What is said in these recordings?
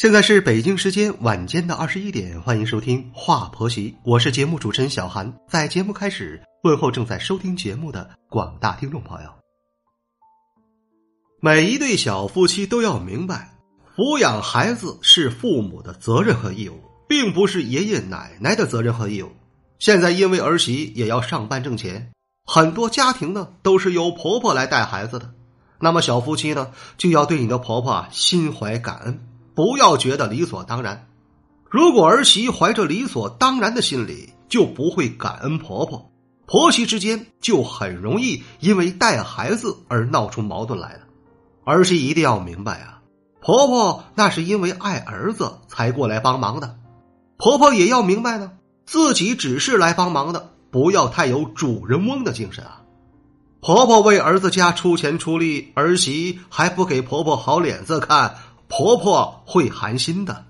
现在是北京时间晚间的二十一点，欢迎收听《话婆媳》，我是节目主持人小韩。在节目开始，问候正在收听节目的广大听众朋友。每一对小夫妻都要明白，抚养孩子是父母的责任和义务，并不是爷爷奶奶的责任和义务。现在因为儿媳也要上班挣钱，很多家庭呢都是由婆婆来带孩子的，那么小夫妻呢就要对你的婆婆心怀感恩。不要觉得理所当然。如果儿媳怀着理所当然的心理，就不会感恩婆婆，婆媳之间就很容易因为带孩子而闹出矛盾来了。儿媳一定要明白啊，婆婆那是因为爱儿子才过来帮忙的，婆婆也要明白呢，自己只是来帮忙的，不要太有主人翁的精神啊。婆婆为儿子家出钱出力，儿媳还不给婆婆好脸色看。婆婆会寒心的。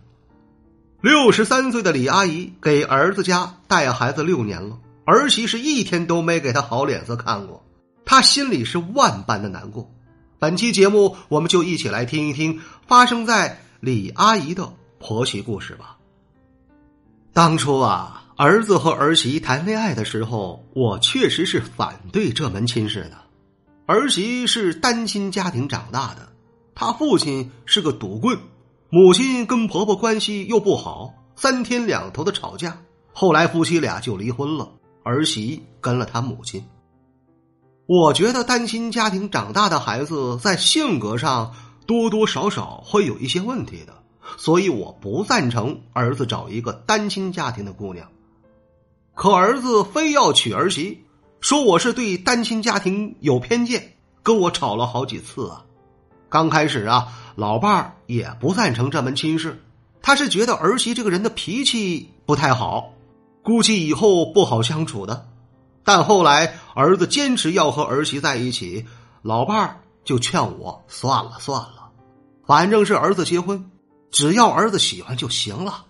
六十三岁的李阿姨给儿子家带孩子六年了，儿媳是一天都没给她好脸色看过，她心里是万般的难过。本期节目，我们就一起来听一听发生在李阿姨的婆媳故事吧。当初啊，儿子和儿媳谈恋爱的时候，我确实是反对这门亲事的。儿媳是单亲家庭长大的。他父亲是个赌棍，母亲跟婆婆关系又不好，三天两头的吵架。后来夫妻俩就离婚了，儿媳跟了他母亲。我觉得单亲家庭长大的孩子在性格上多多少少会有一些问题的，所以我不赞成儿子找一个单亲家庭的姑娘。可儿子非要娶儿媳，说我是对单亲家庭有偏见，跟我吵了好几次啊。刚开始啊，老伴儿也不赞成这门亲事，他是觉得儿媳这个人的脾气不太好，估计以后不好相处的。但后来儿子坚持要和儿媳在一起，老伴儿就劝我算了算了，反正是儿子结婚，只要儿子喜欢就行了。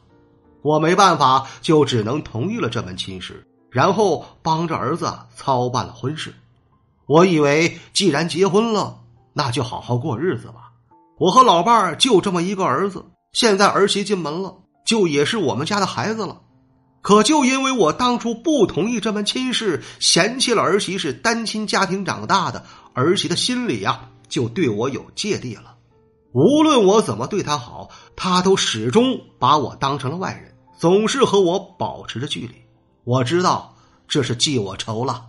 我没办法，就只能同意了这门亲事，然后帮着儿子操办了婚事。我以为既然结婚了。那就好好过日子吧。我和老伴儿就这么一个儿子，现在儿媳进门了，就也是我们家的孩子了。可就因为我当初不同意这门亲事，嫌弃了儿媳是单亲家庭长大的，儿媳的心里呀就对我有芥蒂了。无论我怎么对她好，她都始终把我当成了外人，总是和我保持着距离。我知道这是记我仇了。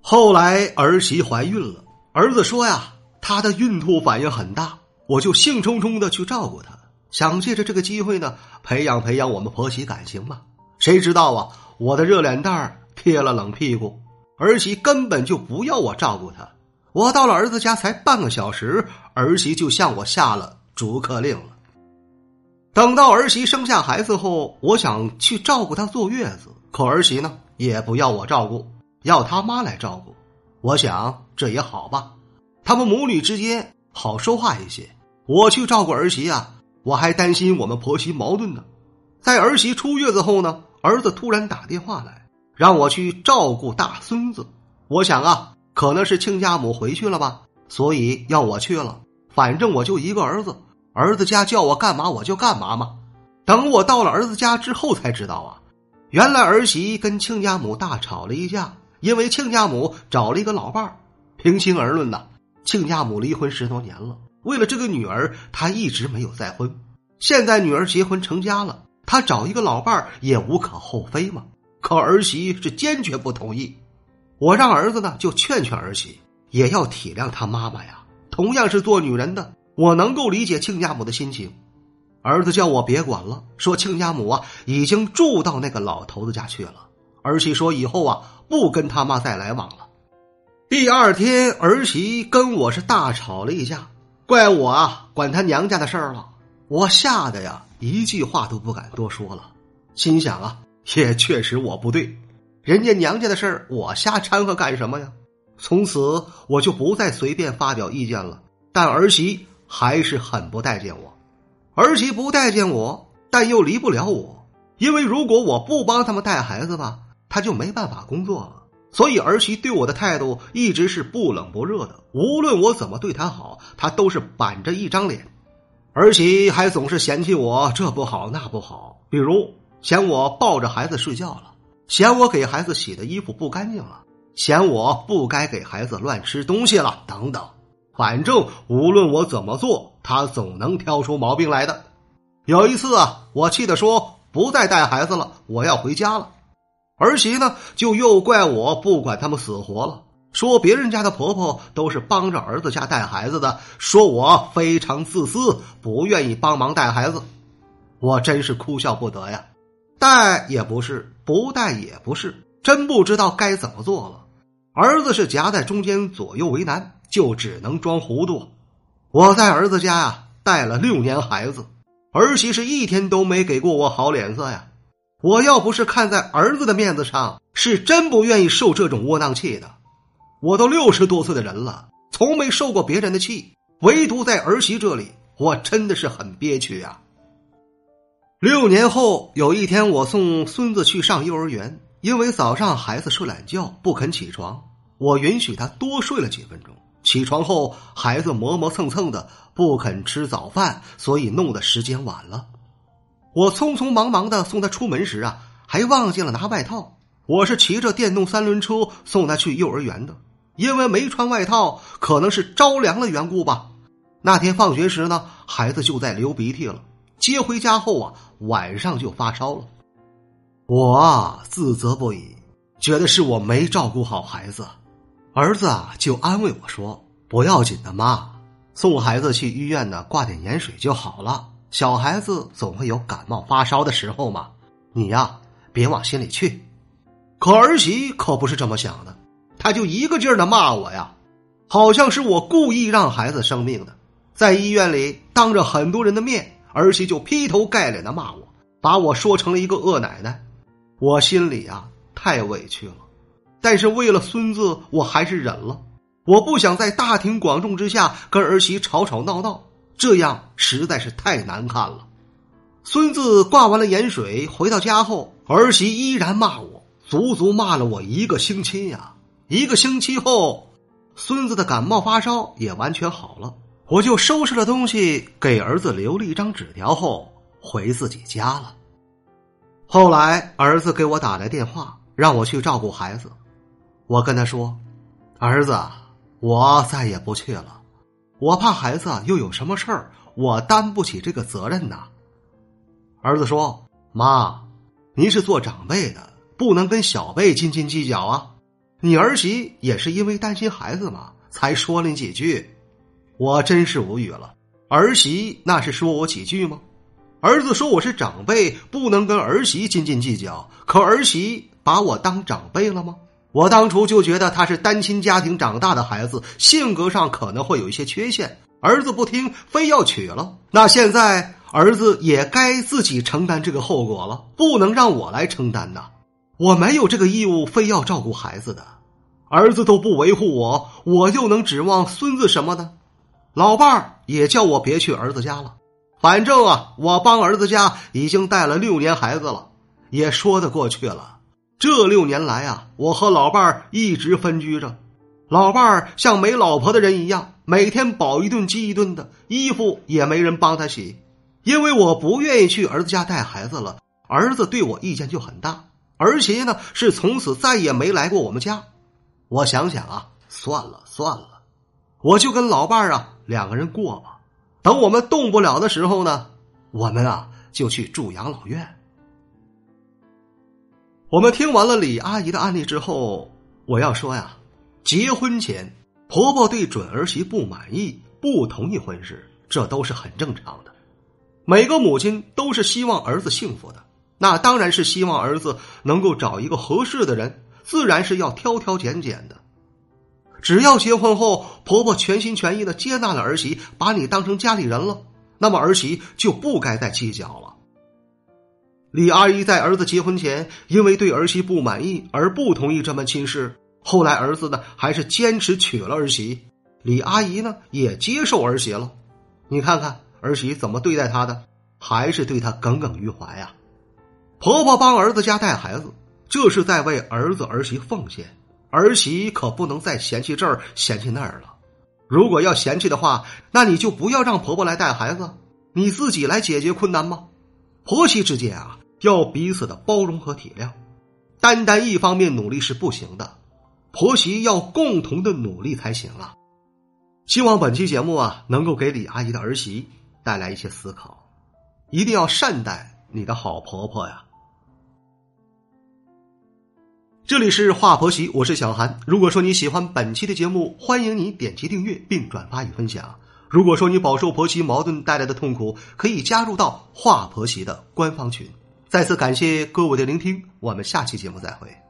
后来儿媳怀孕了。儿子说呀，他的孕吐反应很大，我就兴冲冲的去照顾他，想借着这个机会呢，培养培养我们婆媳感情嘛。谁知道啊，我的热脸蛋儿贴了冷屁股，儿媳根本就不要我照顾她。我到了儿子家才半个小时，儿媳就向我下了逐客令了。等到儿媳生下孩子后，我想去照顾她坐月子，可儿媳呢也不要我照顾，要他妈来照顾。我想这也好吧，他们母女之间好说话一些。我去照顾儿媳啊，我还担心我们婆媳矛盾呢。在儿媳出月子后呢，儿子突然打电话来，让我去照顾大孙子。我想啊，可能是亲家母回去了吧，所以要我去了。反正我就一个儿子，儿子家叫我干嘛我就干嘛嘛。等我到了儿子家之后才知道啊，原来儿媳跟亲家母大吵了一架。因为亲家母找了一个老伴儿，平心而论呐，亲家母离婚十多年了，为了这个女儿，她一直没有再婚。现在女儿结婚成家了，她找一个老伴儿也无可厚非嘛。可儿媳是坚决不同意。我让儿子呢就劝劝儿媳，也要体谅她妈妈呀。同样是做女人的，我能够理解亲家母的心情。儿子叫我别管了，说亲家母啊已经住到那个老头子家去了。儿媳说：“以后啊，不跟他妈再来往了。”第二天，儿媳跟我是大吵了一架，怪我啊，管他娘家的事儿了。我吓得呀，一句话都不敢多说了。心想啊，也确实我不对。人家娘家的事儿，我瞎掺和干什么呀？从此我就不再随便发表意见了。但儿媳还是很不待见我，儿媳不待见我，但又离不了我，因为如果我不帮他们带孩子吧，他就没办法工作了。所以儿媳对我的态度一直是不冷不热的，无论我怎么对她好，她都是板着一张脸。儿媳还总是嫌弃我这不好那不好，比如嫌我抱着孩子睡觉了，嫌我给孩子洗的衣服不干净了，嫌我不该给孩子乱吃东西了，等等。反正无论我怎么做，他总能挑出毛病来的。有一次啊，我气得说不再带孩子了，我要回家了。儿媳呢，就又怪我不管他们死活了，说别人家的婆婆都是帮着儿子家带孩子的，说我非常自私，不愿意帮忙带孩子。我真是哭笑不得呀，带也不是，不带也不是，真不知道该怎么做了。儿子是夹在中间，左右为难。就只能装糊涂。我在儿子家呀带了六年孩子，儿媳是一天都没给过我好脸色呀。我要不是看在儿子的面子上，是真不愿意受这种窝囊气的。我都六十多岁的人了，从没受过别人的气，唯独在儿媳这里，我真的是很憋屈呀。六年后有一天，我送孙子去上幼儿园，因为早上孩子睡懒觉不肯起床，我允许他多睡了几分钟。起床后，孩子磨磨蹭蹭的不肯吃早饭，所以弄得时间晚了。我匆匆忙忙的送他出门时啊，还忘记了拿外套。我是骑着电动三轮车送他去幼儿园的，因为没穿外套，可能是着凉了缘故吧。那天放学时呢，孩子就在流鼻涕了。接回家后啊，晚上就发烧了。我啊自责不已，觉得是我没照顾好孩子。儿子啊，就安慰我说：“不要紧的，妈，送孩子去医院呢，挂点盐水就好了。小孩子总会有感冒发烧的时候嘛，你呀，别往心里去。”可儿媳可不是这么想的，她就一个劲儿的骂我呀，好像是我故意让孩子生病的。在医院里，当着很多人的面，儿媳就劈头盖脸的骂我，把我说成了一个恶奶奶。我心里啊，太委屈了。但是为了孙子，我还是忍了。我不想在大庭广众之下跟儿媳吵吵闹闹，这样实在是太难看了。孙子挂完了盐水，回到家后，儿媳依然骂我，足足骂了我一个星期呀。一个星期后，孙子的感冒发烧也完全好了，我就收拾了东西，给儿子留了一张纸条后回自己家了。后来，儿子给我打来电话，让我去照顾孩子。我跟他说：“儿子，我再也不去了，我怕孩子又有什么事儿，我担不起这个责任呐。”儿子说：“妈，您是做长辈的，不能跟小辈斤斤计较啊。你儿媳也是因为担心孩子嘛，才说了你几句。”我真是无语了，儿媳那是说我几句吗？儿子说我是长辈，不能跟儿媳斤斤计较，可儿媳把我当长辈了吗？我当初就觉得他是单亲家庭长大的孩子，性格上可能会有一些缺陷。儿子不听，非要娶了，那现在儿子也该自己承担这个后果了，不能让我来承担呐！我没有这个义务，非要照顾孩子的。儿子都不维护我，我又能指望孙子什么呢？老伴儿也叫我别去儿子家了，反正啊，我帮儿子家已经带了六年孩子了，也说得过去了。这六年来啊，我和老伴儿一直分居着。老伴儿像没老婆的人一样，每天饱一顿饥一顿的，衣服也没人帮他洗。因为我不愿意去儿子家带孩子了，儿子对我意见就很大。儿媳呢，是从此再也没来过我们家。我想想啊，算了算了，我就跟老伴儿啊两个人过吧。等我们动不了的时候呢，我们啊就去住养老院。我们听完了李阿姨的案例之后，我要说呀，结婚前婆婆对准儿媳不满意、不同意婚事，这都是很正常的。每个母亲都是希望儿子幸福的，那当然是希望儿子能够找一个合适的人，自然是要挑挑拣拣的。只要结婚后婆婆全心全意的接纳了儿媳，把你当成家里人了，那么儿媳就不该再计较了。李阿姨在儿子结婚前，因为对儿媳不满意而不同意这门亲事。后来儿子呢，还是坚持娶了儿媳。李阿姨呢，也接受儿媳了。你看看儿媳怎么对待她的，还是对她耿耿于怀呀。婆婆帮儿子家带孩子，这是在为儿子儿媳奉献。儿媳可不能再嫌弃这儿嫌弃那儿了。如果要嫌弃的话，那你就不要让婆婆来带孩子，你自己来解决困难吗？婆媳之间啊，要彼此的包容和体谅，单单一方面努力是不行的，婆媳要共同的努力才行啊。希望本期节目啊，能够给李阿姨的儿媳带来一些思考，一定要善待你的好婆婆呀。这里是华婆媳，我是小韩。如果说你喜欢本期的节目，欢迎你点击订阅并转发与分享。如果说你饱受婆媳矛盾带来的痛苦，可以加入到华婆媳的官方群。再次感谢各位的聆听，我们下期节目再会。